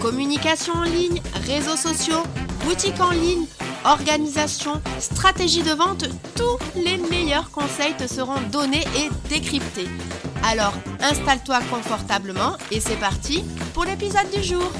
Communication en ligne, réseaux sociaux, boutique en ligne, organisation, stratégie de vente, tous les meilleurs conseils te seront donnés et décryptés. Alors installe-toi confortablement et c'est parti pour l'épisode du jour.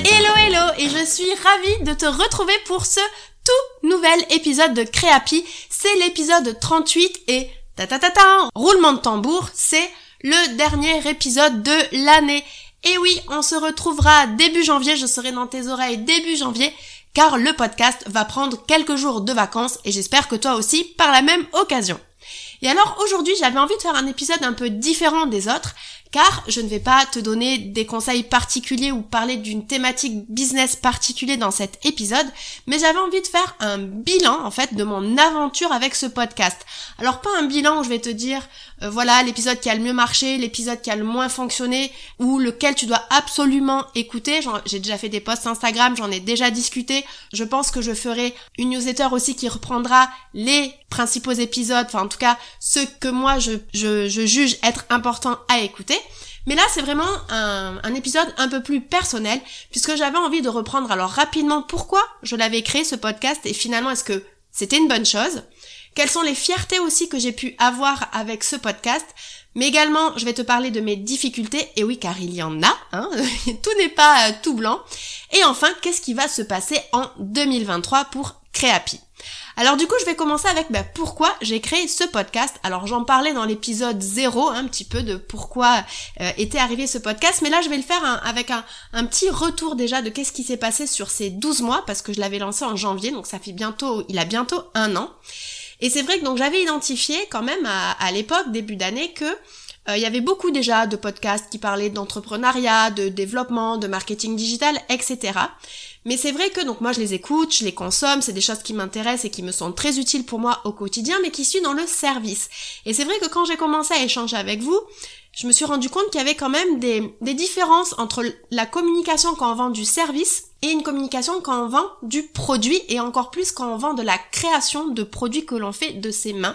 Hello hello et je suis ravie de te retrouver pour ce tout nouvel épisode de Créapi. C'est l'épisode 38 et ta ta ta ta roulement de tambour, c'est le dernier épisode de l'année. Et oui, on se retrouvera début janvier, je serai dans tes oreilles début janvier, car le podcast va prendre quelques jours de vacances et j'espère que toi aussi par la même occasion. Et alors aujourd'hui j'avais envie de faire un épisode un peu différent des autres car je ne vais pas te donner des conseils particuliers ou parler d'une thématique business particulier dans cet épisode, mais j'avais envie de faire un bilan en fait de mon aventure avec ce podcast. Alors pas un bilan où je vais te dire euh, voilà l'épisode qui a le mieux marché, l'épisode qui a le moins fonctionné ou lequel tu dois absolument écouter. J'ai déjà fait des posts Instagram, j'en ai déjà discuté. Je pense que je ferai une newsletter aussi qui reprendra les principaux épisodes, enfin en tout cas ceux que moi je, je, je juge être importants à écouter. Mais là, c'est vraiment un, un, épisode un peu plus personnel, puisque j'avais envie de reprendre alors rapidement pourquoi je l'avais créé ce podcast et finalement est-ce que c'était une bonne chose? Quelles sont les fiertés aussi que j'ai pu avoir avec ce podcast. Mais également, je vais te parler de mes difficultés, et oui, car il y en a, hein tout n'est pas euh, tout blanc. Et enfin, qu'est-ce qui va se passer en 2023 pour Créapi? Alors du coup, je vais commencer avec bah, pourquoi j'ai créé ce podcast. Alors j'en parlais dans l'épisode 0, un petit peu de pourquoi euh, était arrivé ce podcast, mais là je vais le faire avec un, un, petit retour déjà de qu'est-ce qui s'est passé sur ces 12 mois, parce que je l'avais lancé en janvier, donc ça fait bientôt, il a bientôt un an. Et c'est vrai que donc j'avais identifié quand même à, l'époque, début d'année, que euh, il y avait beaucoup déjà de podcasts qui parlaient d'entrepreneuriat, de développement, de marketing digital, etc. Mais c'est vrai que donc moi je les écoute, je les consomme, c'est des choses qui m'intéressent et qui me sont très utiles pour moi au quotidien, mais qui suis dans le service. Et c'est vrai que quand j'ai commencé à échanger avec vous, je me suis rendu compte qu'il y avait quand même des, des différences entre la communication quand on vend du service et une communication quand on vend du produit et encore plus quand on vend de la création de produits que l'on fait de ses mains.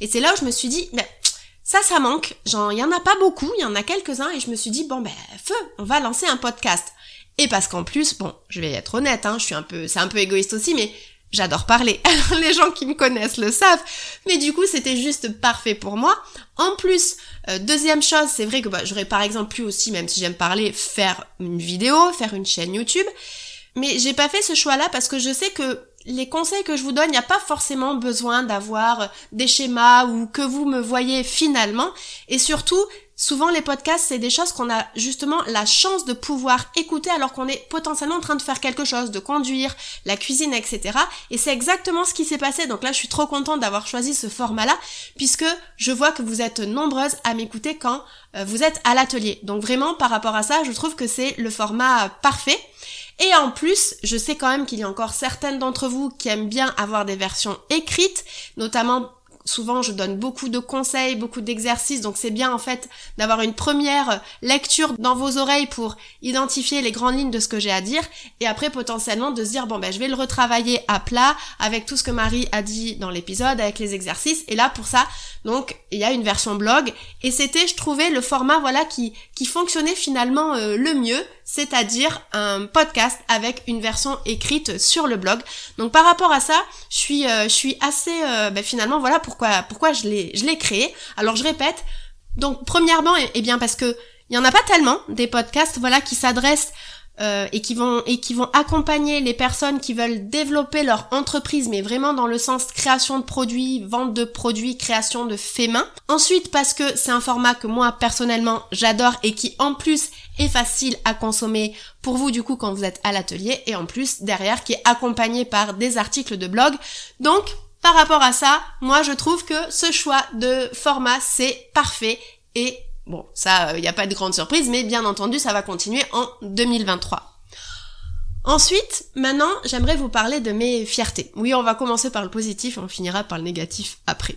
Et c'est là où je me suis dit, ben, ça, ça manque. Il y en a pas beaucoup, il y en a quelques-uns et je me suis dit, bon ben, feu, on va lancer un podcast. Et parce qu'en plus, bon, je vais être honnête, hein, je suis un peu, c'est un peu égoïste aussi, mais j'adore parler. les gens qui me connaissent le savent. Mais du coup, c'était juste parfait pour moi. En plus, euh, deuxième chose, c'est vrai que bah, j'aurais par exemple pu aussi, même si j'aime parler, faire une vidéo, faire une chaîne YouTube. Mais j'ai pas fait ce choix-là parce que je sais que les conseils que je vous donne, il a pas forcément besoin d'avoir des schémas ou que vous me voyez finalement. Et surtout, Souvent, les podcasts, c'est des choses qu'on a justement la chance de pouvoir écouter alors qu'on est potentiellement en train de faire quelque chose, de conduire, la cuisine, etc. Et c'est exactement ce qui s'est passé. Donc là, je suis trop contente d'avoir choisi ce format-là, puisque je vois que vous êtes nombreuses à m'écouter quand euh, vous êtes à l'atelier. Donc vraiment, par rapport à ça, je trouve que c'est le format parfait. Et en plus, je sais quand même qu'il y a encore certaines d'entre vous qui aiment bien avoir des versions écrites, notamment souvent je donne beaucoup de conseils, beaucoup d'exercices, donc c'est bien en fait d'avoir une première lecture dans vos oreilles pour identifier les grandes lignes de ce que j'ai à dire, et après potentiellement de se dire bon ben je vais le retravailler à plat avec tout ce que Marie a dit dans l'épisode, avec les exercices, et là pour ça, donc il y a une version blog, et c'était je trouvais le format voilà qui, qui fonctionnait finalement euh, le mieux, c'est-à-dire un podcast avec une version écrite sur le blog. Donc par rapport à ça, je suis, euh, je suis assez, euh, ben, finalement voilà pourquoi, pourquoi je l'ai, je l'ai créé. Alors je répète. Donc premièrement, et, eh bien parce que il y en a pas tellement des podcasts voilà qui s'adressent euh, et qui vont et qui vont accompagner les personnes qui veulent développer leur entreprise, mais vraiment dans le sens création de produits, vente de produits, création de faits main. Ensuite, parce que c'est un format que moi personnellement j'adore et qui en plus est facile à consommer pour vous du coup quand vous êtes à l'atelier et en plus derrière qui est accompagné par des articles de blog. Donc par rapport à ça, moi je trouve que ce choix de format c'est parfait et Bon, ça, il euh, n'y a pas de grande surprise, mais bien entendu, ça va continuer en 2023. Ensuite, maintenant, j'aimerais vous parler de mes fiertés. Oui, on va commencer par le positif, on finira par le négatif après.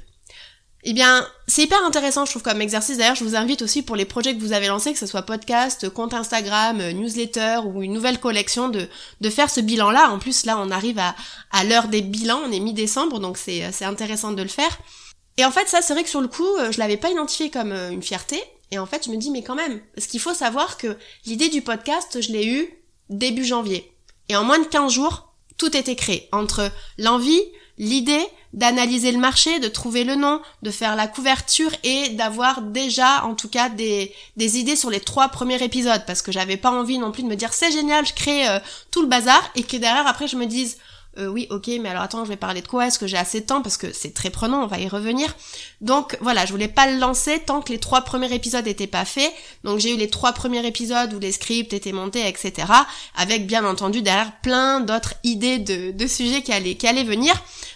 Eh bien, c'est hyper intéressant, je trouve, comme exercice. D'ailleurs, je vous invite aussi pour les projets que vous avez lancés, que ce soit podcast, compte Instagram, euh, newsletter ou une nouvelle collection, de, de faire ce bilan-là. En plus, là, on arrive à, à l'heure des bilans, on est mi-décembre, donc c'est, c'est intéressant de le faire. Et en fait, ça, c'est vrai que sur le coup, euh, je l'avais pas identifié comme euh, une fierté. Et en fait, je me dis, mais quand même, parce qu'il faut savoir que l'idée du podcast, je l'ai eu début janvier. Et en moins de 15 jours, tout était créé. Entre l'envie, l'idée, d'analyser le marché, de trouver le nom, de faire la couverture et d'avoir déjà en tout cas des, des idées sur les trois premiers épisodes parce que j'avais pas envie non plus de me dire c'est génial, je crée euh, tout le bazar et que derrière après je me dise euh, oui, ok, mais alors attends, je vais parler de quoi? Est-ce que j'ai assez de temps? Parce que c'est très prenant, on va y revenir. Donc voilà, je voulais pas le lancer tant que les trois premiers épisodes étaient pas faits. Donc j'ai eu les trois premiers épisodes où les scripts étaient montés, etc. Avec bien entendu derrière plein d'autres idées de, de sujets qui allaient, qui allaient venir.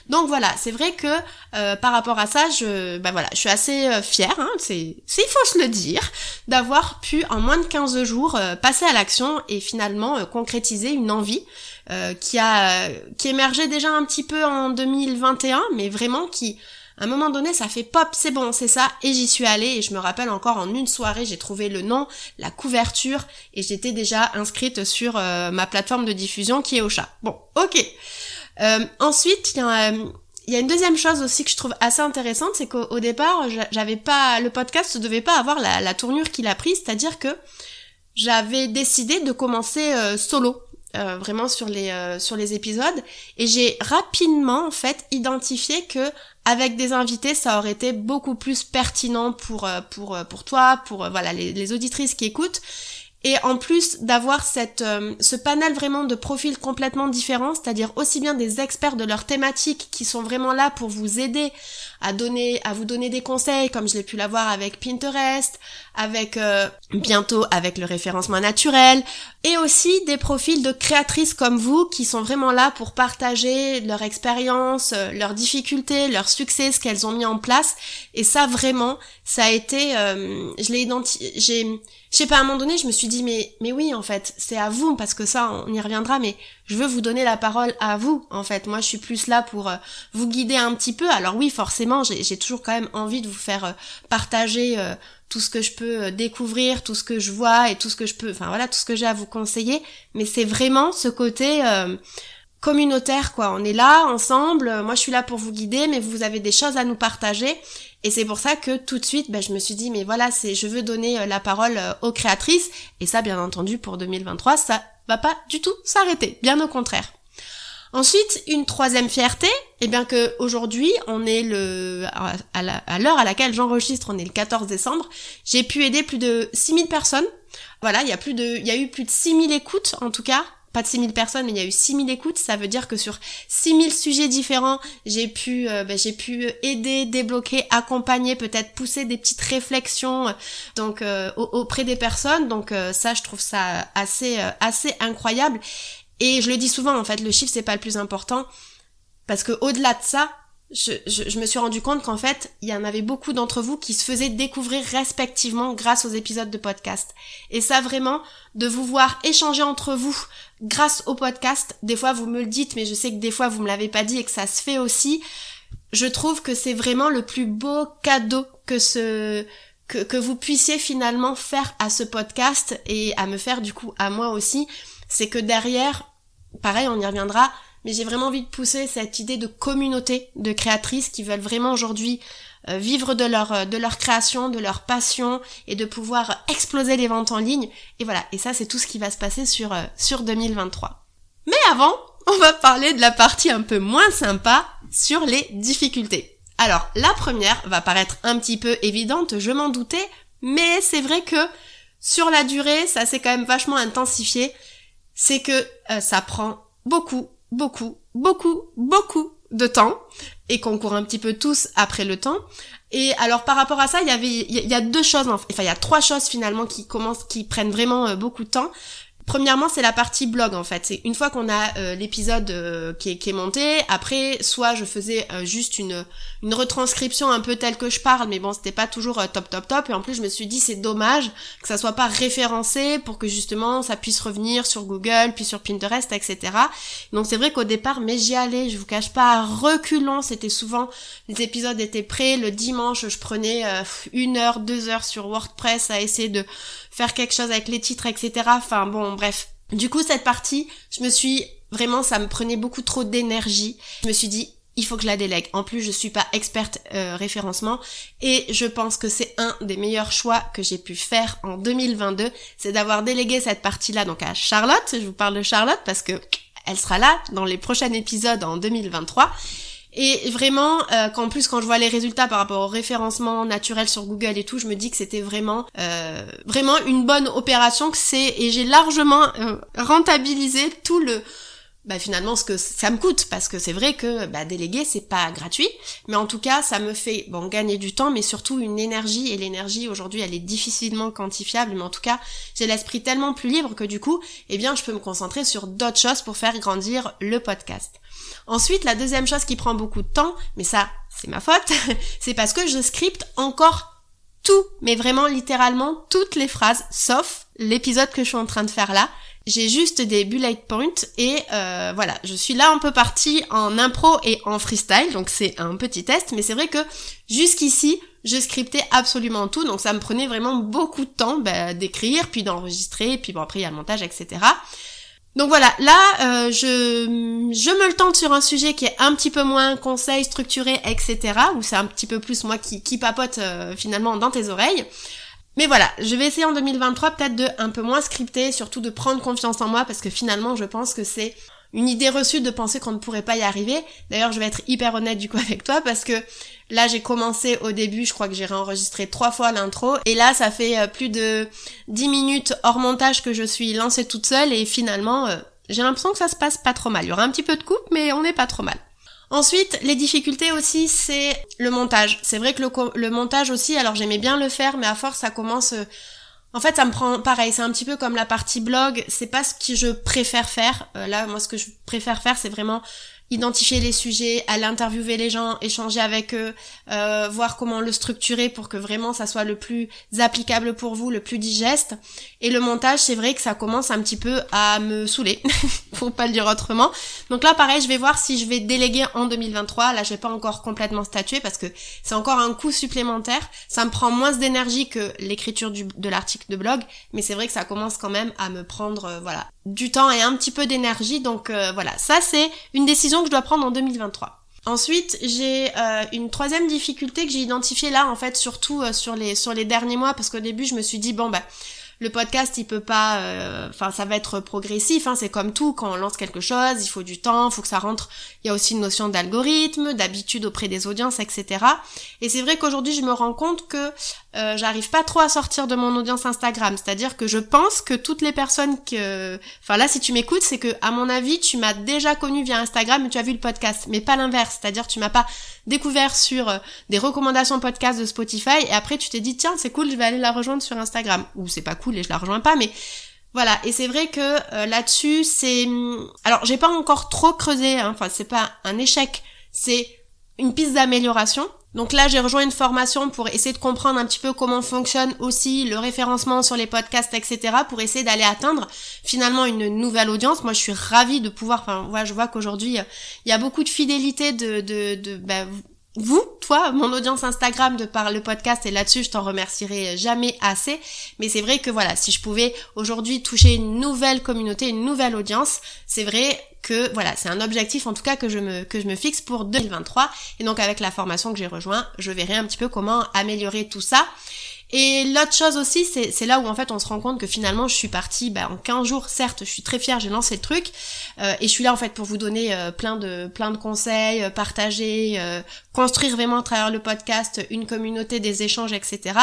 Donc voilà, c'est vrai que euh, par rapport à ça, je, bah voilà, je suis assez euh, fière, hein, c'est, il faut se le dire, d'avoir pu en moins de 15 jours euh, passer à l'action et finalement concrétiser une envie qui a, qui émergeait déjà un petit peu en 2021, mais vraiment qui, à un moment donné, ça fait pop, c'est bon, c'est ça, et j'y suis allée, et je me rappelle encore en une soirée, j'ai trouvé le nom, la couverture, et j'étais déjà inscrite sur ma plateforme de diffusion qui est au chat. Bon, ok. Euh, ensuite, il y, a, il y a une deuxième chose aussi que je trouve assez intéressante, c'est qu'au départ, j'avais pas, le podcast ne devait pas avoir la, tournure qu'il a prise, c'est-à-dire que j'avais décidé de commencer euh, solo. Euh, vraiment sur les euh, sur les épisodes et j'ai rapidement en fait identifié que avec des invités ça aurait été beaucoup plus pertinent pour euh, pour pour toi pour voilà les auditrices qui écoutent et en plus d'avoir cette euh, ce panel vraiment de profils complètement différents, c'est-à-dire aussi bien des experts de leur thématique qui sont vraiment là pour vous aider à donner à vous donner des conseils comme je l'ai pu l'avoir avec Pinterest, avec euh, bientôt avec le référencement naturel et aussi des profils de créatrices comme vous qui sont vraiment là pour partager leur expérience, euh, leurs difficultés, leurs succès, ce qu'elles ont mis en place et ça vraiment ça a été je l'ai identifié j'ai je sais pas, à un moment donné, je me suis dit, mais, mais oui, en fait, c'est à vous, parce que ça, on y reviendra, mais je veux vous donner la parole à vous, en fait. Moi, je suis plus là pour euh, vous guider un petit peu. Alors oui, forcément, j'ai toujours quand même envie de vous faire euh, partager euh, tout ce que je peux découvrir, tout ce que je vois et tout ce que je peux, enfin voilà, tout ce que j'ai à vous conseiller. Mais c'est vraiment ce côté communautaire, quoi. On est là, ensemble. Moi, je suis là pour vous guider, mais vous avez des choses à nous partager. Et c'est pour ça que tout de suite, ben, je me suis dit, mais voilà, c'est, je veux donner euh, la parole euh, aux créatrices. Et ça, bien entendu, pour 2023, ça va pas du tout s'arrêter. Bien au contraire. Ensuite, une troisième fierté, eh bien que aujourd'hui, on est le à l'heure à, laquelle j'enregistre, on est le 14 décembre, j'ai pu aider plus de 6000 personnes. Voilà, il y a plus de il y a eu plus de 6000 écoutes en tout cas pas de 6000 personnes, mais il y a eu 6000 écoutes. Ça veut dire que sur 6000 sujets différents, j'ai pu, euh, ben, j'ai pu aider, débloquer, accompagner, peut-être pousser des petites réflexions, donc euh, auprès des personnes. Donc euh, ça, je trouve ça assez, assez incroyable. Et je le dis souvent, en fait, le chiffre c'est pas le plus important, parce que au-delà de ça, je, je, me suis rendu compte qu'en fait, il y en avait beaucoup d'entre vous qui se faisaient découvrir respectivement grâce aux épisodes de podcast. Et ça vraiment, de vous voir échanger entre vous grâce au podcast, des fois vous me le dites, mais je sais que des fois vous me l'avez pas dit et que ça se fait aussi, je trouve que c'est vraiment le plus beau cadeau que ce, que, que vous puissiez finalement faire à ce podcast et à me faire du coup à moi aussi, c'est que derrière, pareil, on y reviendra, mais j'ai vraiment envie de pousser cette idée de communauté de créatrices qui veulent vraiment aujourd'hui euh, vivre de leur euh, de leur création, de leur passion et de pouvoir exploser les ventes en ligne. Et voilà, et ça c'est tout ce qui va se passer sur euh, sur 2023. Mais avant, on va parler de la partie un peu moins sympa sur les difficultés. Alors, la première va paraître un petit peu évidente, je m'en doutais, mais c'est vrai que sur la durée, ça s'est quand même vachement intensifié. C'est que ça prend beaucoup, beaucoup, beaucoup, beaucoup de temps et qu'on court un petit peu tous après le temps. Et alors par rapport à ça, il y avait il y a deux choses enfin il y a trois choses finalement qui commencent qui prennent vraiment euh, beaucoup de temps. Premièrement, c'est la partie blog en fait. C'est une fois qu'on a euh, l'épisode euh, qui, est, qui, est, monté, après soit je faisais euh, juste une une retranscription un peu telle que je parle, mais bon, c'était pas toujours top top top. Et en plus, je me suis dit c'est dommage que ça soit pas référencé pour que justement ça puisse revenir sur Google, puis sur Pinterest, etc. Donc c'est vrai qu'au départ, mais j'y allais, je vous cache pas, reculons. C'était souvent les épisodes étaient prêts le dimanche, je prenais une heure, deux heures sur WordPress à essayer de faire quelque chose avec les titres, etc. Enfin bon, bref. Du coup, cette partie, je me suis vraiment, ça me prenait beaucoup trop d'énergie. Je me suis dit, il faut que je la délègue. En plus, je suis pas experte euh, référencement et je pense que c'est un des meilleurs choix que j'ai pu faire en 2022, c'est d'avoir délégué cette partie-là donc à Charlotte. Je vous parle de Charlotte parce que elle sera là dans les prochains épisodes en 2023 et vraiment, euh, qu'en plus quand je vois les résultats par rapport au référencement naturel sur Google et tout, je me dis que c'était vraiment euh, vraiment une bonne opération que c'est et j'ai largement euh, rentabilisé tout le bah finalement ce que ça me coûte. Parce que c'est vrai que bah, déléguer c'est pas gratuit. Mais en tout cas ça me fait bon gagner du temps mais surtout une énergie. Et l'énergie aujourd'hui elle est difficilement quantifiable. Mais en tout cas j'ai l'esprit tellement plus libre que du coup eh bien je peux me concentrer sur d'autres choses pour faire grandir le podcast. Ensuite la deuxième chose qui prend beaucoup de temps mais ça c'est ma faute c'est parce que je scripte encore tout mais vraiment littéralement toutes les phrases sauf l'épisode que je suis en train de faire là j'ai juste des bullet points et euh, voilà, je suis là un peu partie en impro et en freestyle, donc c'est un petit test, mais c'est vrai que jusqu'ici, je scriptais absolument tout, donc ça me prenait vraiment beaucoup de temps bah, d'écrire, puis d'enregistrer, puis bon après il y a le montage, etc. Donc voilà, là euh, je, je me le tente sur un sujet qui est un petit peu moins conseil, structuré, etc. Où c'est un petit peu plus moi qui, qui papote euh, finalement dans tes oreilles. Mais voilà, je vais essayer en 2023 peut-être de un peu moins scripter, surtout de prendre confiance en moi parce que finalement je pense que c'est une idée reçue de penser qu'on ne pourrait pas y arriver. D'ailleurs, je vais être hyper honnête du coup avec toi parce que là, j'ai commencé au début, je crois que j'ai réenregistré trois fois l'intro et là, ça fait euh, plus de 10 minutes hors montage que je suis lancée toute seule et finalement, euh, j'ai l'impression que ça se passe pas trop mal. Il y aura un petit peu de coupe, mais on n'est pas trop mal. Ensuite, les difficultés aussi, c'est le montage. C'est vrai que le, montage aussi, alors j'aimais bien le faire, mais à force, ça commence... Euh, en fait, ça me prend pareil, c'est un petit peu comme la partie blog, c'est pas ce que je préfère faire. Là, moi, ce que je préfère faire, c'est vraiment identifier les sujets, aller interviewer les gens, échanger avec eux, euh, voir comment le structurer pour que vraiment ça soit le plus applicable pour vous, le plus digeste. Et le montage, c'est vrai que ça commence un petit peu à me saouler, pour pas le dire autrement. Donc là, pareil, je vais voir si je vais déléguer en 2023. Là, je vais pas encore complètement statuer parce que c'est encore un coût supplémentaire. Ça me prend moins d'énergie que l'écriture de l'article de blog, mais c'est vrai que ça commence quand même à me prendre, euh, voilà, du temps et un petit peu d'énergie. Donc euh, voilà, ça c'est une décision que je dois prendre en 2023. Ensuite, j'ai euh, une troisième difficulté que j'ai identifiée là, en fait, surtout euh, sur les sur les derniers mois, parce qu'au début, je me suis dit bon bah le podcast il peut pas euh, enfin ça va être progressif hein, c'est comme tout quand on lance quelque chose il faut du temps faut que ça rentre. Il y a aussi une notion d'algorithme d'habitude auprès des audiences etc et c'est vrai qu'aujourd'hui je me rends compte que euh, j'arrive pas trop à sortir de mon audience Instagram. C'est à dire que je pense que toutes les personnes que enfin là si tu m'écoutes c'est que à mon avis tu m'as déjà connu via Instagram et tu as vu le podcast mais pas l'inverse. C'est à dire tu m'as pas découvert sur euh, des recommandations podcast de Spotify et après tu t'es dit tiens c'est cool je vais aller la rejoindre sur Instagram. Ou c'est pas cool et je la rejoins pas mais voilà et c'est vrai que euh, là-dessus c'est hum, alors j'ai pas encore trop creusé hein. enfin c'est pas un échec c'est une piste d'amélioration donc là, j'ai rejoint une formation pour essayer de comprendre un petit peu comment fonctionne aussi le référencement sur les podcasts, etc. pour essayer d'aller atteindre finalement une nouvelle audience. Moi, je suis ravie de pouvoir, enfin, voilà, je vois qu'aujourd'hui, il y a beaucoup de fidélité de, de, bah, vous, toi, mon audience Instagram de par le podcast et là-dessus, je t'en remercierai jamais assez. Mais c'est vrai que voilà, si je pouvais aujourd'hui toucher une nouvelle communauté, une nouvelle audience, c'est vrai que voilà, c'est un objectif en tout cas que je me que je me fixe pour 2023 et donc avec la formation que j'ai rejoint, je verrai un petit peu comment améliorer tout ça. Et l'autre chose aussi, c'est là où en fait on se rend compte que finalement je suis partie bah, en 15 jours, certes je suis très fière, j'ai lancé le truc, euh, et je suis là en fait pour vous donner euh, plein de plein de conseils, euh, partager, construire vraiment à travers le podcast une communauté, des échanges, etc.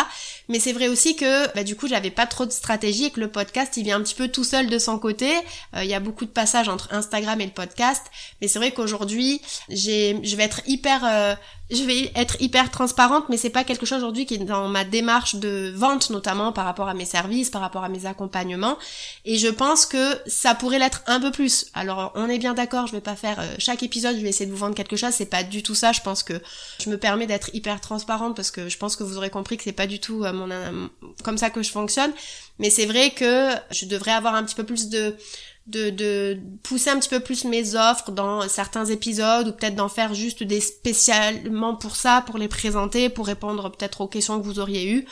Mais c'est vrai aussi que bah, du coup j'avais pas trop de stratégie et que le podcast il vient un petit peu tout seul de son côté. Il y a beaucoup de passages entre Instagram et le podcast, mais c'est vrai qu'aujourd'hui je vais être hyper je vais être hyper transparente, mais c'est pas quelque chose aujourd'hui qui est dans ma démarche de vente notamment par rapport à mes services, par rapport à mes accompagnements. Et je pense que ça pourrait l'être un peu plus. Alors on est bien d'accord, je vais pas faire euh, chaque épisode, je vais essayer de vous vendre quelque chose, c'est pas du tout ça. Je pense que je me permets d'être hyper transparente parce que je pense que vous aurez compris que c'est pas du tout euh, mon, comme ça que je fonctionne. Mais c'est vrai que je devrais avoir un petit peu plus de de, pousser un petit peu plus mes offres dans certains épisodes ou peut-être d'en faire juste des spécialement pour ça, pour les présenter, pour répondre peut-être aux questions que vous auriez eues.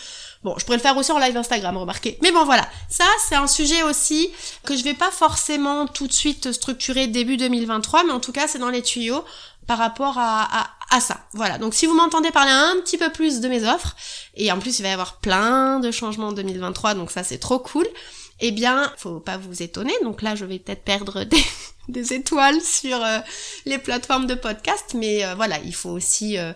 Bon, je pourrais le faire aussi en live Instagram, remarquez. Mais bon, voilà. Ça, c'est un sujet aussi que je vais pas forcément tout de suite structurer début 2023, mais en tout cas, c'est dans les tuyaux par rapport à, à, à ça. Voilà. Donc, si vous m'entendez parler un petit peu plus de mes offres, et en plus, il va y avoir plein de changements en 2023, donc ça, c'est trop cool eh bien, faut pas vous étonner. Donc là, je vais peut-être perdre des, étoiles sur euh, les plateformes de podcast, mais euh, voilà, il faut aussi euh,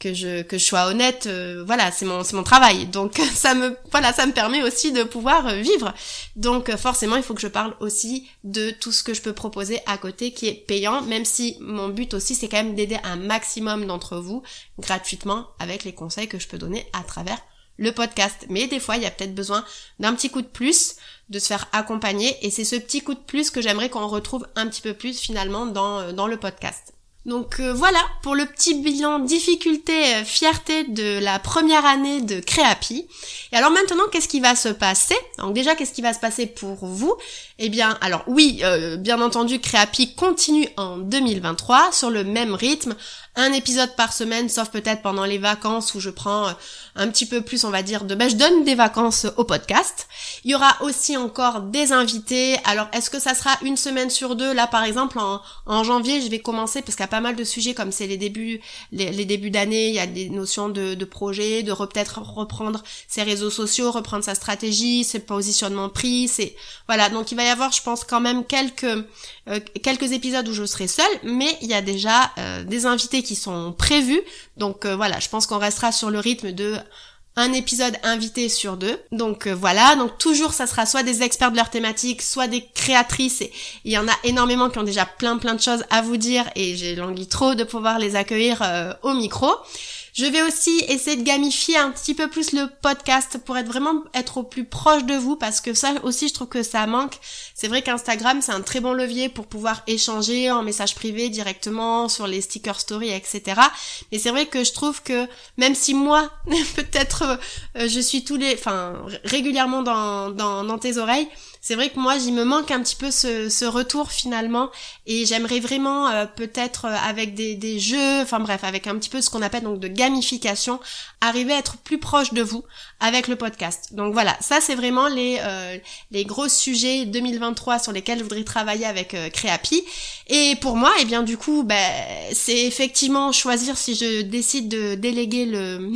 que je que je sois honnête. voilà, c'est mon c'est mon travail. Donc ça me voilà, ça me permet aussi de pouvoir vivre. Donc forcément, il faut que je parle aussi de tout ce que je peux proposer à côté qui est payant, même si mon but aussi c'est quand même d'aider un maximum d'entre vous gratuitement avec les conseils que je peux donner à travers le podcast. Mais des fois, il y a peut-être besoin d'un petit coup de plus, de se faire accompagner. Et c'est ce petit coup de plus que j'aimerais qu'on retrouve un petit peu plus finalement dans, euh, dans le podcast. Donc euh, voilà pour le petit bilan difficulté euh, fierté de la première année de Créapi. Et alors maintenant qu'est-ce qui va se passer? Donc déjà qu'est-ce qui va se passer pour vous? Eh bien alors oui, bien entendu Créapi continue en 2023 sur le même rythme un épisode par semaine, sauf peut-être pendant les vacances où je prends euh, un petit peu plus, on va dire, de, ben, je donne des vacances au podcast. Il y aura aussi encore des invités. Alors, est-ce que ça sera une semaine sur deux? Là, par exemple, en, janvier, je vais commencer parce a pas mal de sujets comme c'est les débuts, les, débuts d'année. Il y a des notions de, de projet, de peut-être reprendre ses réseaux sociaux, reprendre sa stratégie, ses positionnements prix. C'est voilà. Donc, il va y avoir, je pense, quand même quelques euh, quelques épisodes où je serai seule, mais il y a déjà euh, des invités qui sont prévus. Donc euh, voilà, je pense qu'on restera sur le rythme de un épisode invité sur deux. Donc voilà, donc toujours ça sera soit des experts de leur thématique, soit des créatrices. Et il y en a énormément qui ont déjà plein plein de choses à vous dire et j'ai languit trop de pouvoir les accueillir au micro. Je vais aussi essayer de gamifier un petit peu plus le podcast pour être vraiment être au plus proche de vous parce que ça aussi je trouve que ça manque. C'est vrai qu'Instagram c'est un très bon levier pour pouvoir échanger en message privé directement sur les stickers story etc. Mais c'est vrai que je trouve que même si moi peut-être euh, je suis tous les, enfin régulièrement dans, dans, dans tes oreilles, c'est vrai que moi, j'y me manque un petit peu ce, ce retour finalement, et j'aimerais vraiment euh, peut-être euh, avec des, des jeux, enfin bref, avec un petit peu ce qu'on appelle donc de gamification, arriver à être plus proche de vous avec le podcast. Donc voilà, ça c'est vraiment les euh, les gros sujets 2023 sur lesquels je voudrais travailler avec Créapi. Et pour moi, et eh bien du coup, ben, c'est effectivement choisir si je décide de déléguer le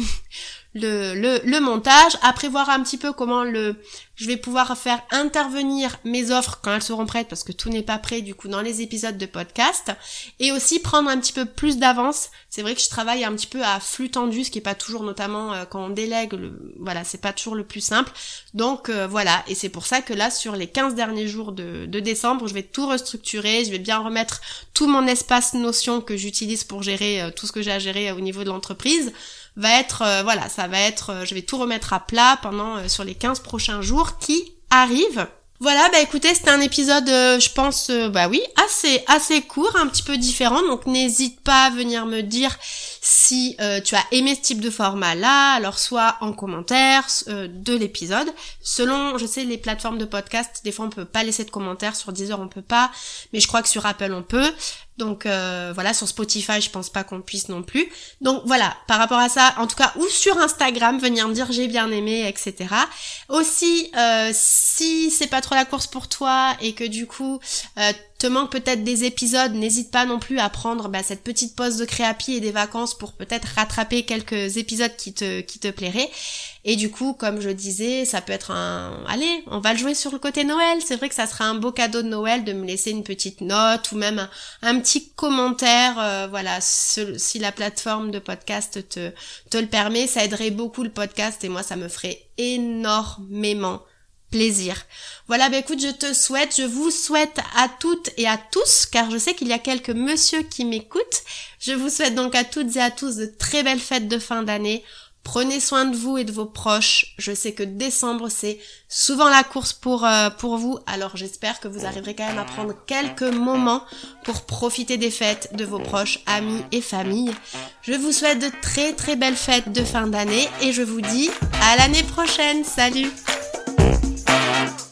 le, le, montage, après voir un petit peu comment le je vais pouvoir faire intervenir mes offres quand elles seront prêtes parce que tout n'est pas prêt du coup dans les épisodes de podcast et aussi prendre un petit peu plus d'avance. C'est vrai que je travaille un petit peu à flux tendu, ce qui est pas toujours notamment euh, quand on délègue, le, voilà, c'est pas toujours le plus simple. Donc euh, voilà, et c'est pour ça que là sur les 15 derniers jours de, de décembre, je vais tout restructurer, je vais bien remettre tout mon espace notion que j'utilise pour gérer euh, tout ce que j'ai à gérer au niveau de l'entreprise va être, euh, voilà, ça va être, euh, je vais tout remettre à plat pendant, euh, sur les 15 prochains jours qui arrivent. Voilà, bah écoutez, c'était un épisode, je pense, bah oui, assez assez court, un petit peu différent. Donc n'hésite pas à venir me dire si tu as aimé ce type de format-là. Alors soit en commentaire de l'épisode. Selon, je sais, les plateformes de podcast, des fois on peut pas laisser de commentaires. Sur Deezer on peut pas, mais je crois que sur Apple on peut. Donc euh, voilà, sur Spotify, je pense pas qu'on puisse non plus. Donc voilà, par rapport à ça, en tout cas, ou sur Instagram, venir me dire j'ai bien aimé, etc. Aussi, euh, si c'est pas trop la course pour toi et que du coup euh, te manque peut-être des épisodes, n'hésite pas non plus à prendre bah, cette petite pause de créapi et des vacances pour peut-être rattraper quelques épisodes qui te qui te plairaient. Et du coup, comme je disais, ça peut être un... Allez, on va le jouer sur le côté Noël. C'est vrai que ça sera un beau cadeau de Noël de me laisser une petite note ou même un, petit commentaire. Euh, voilà, si la plateforme de podcast te, te le permet, ça aiderait beaucoup le podcast et moi, ça me ferait énormément Voilà, bah écoute, je te souhaite, je vous souhaite à toutes et à tous, car je sais qu'il y a quelques messieurs qui m'écoutent. Je vous souhaite donc à toutes et à tous de très belles fêtes de fin d'année Prenez soin de vous et de vos proches. Je sais que décembre c'est souvent la course pour euh, pour vous. Alors j'espère que vous arriverez quand même à prendre quelques moments pour profiter des fêtes de vos proches, amis et famille. Je vous souhaite de très très belles fêtes de fin d'année et je vous dis à l'année prochaine. Salut Yeah.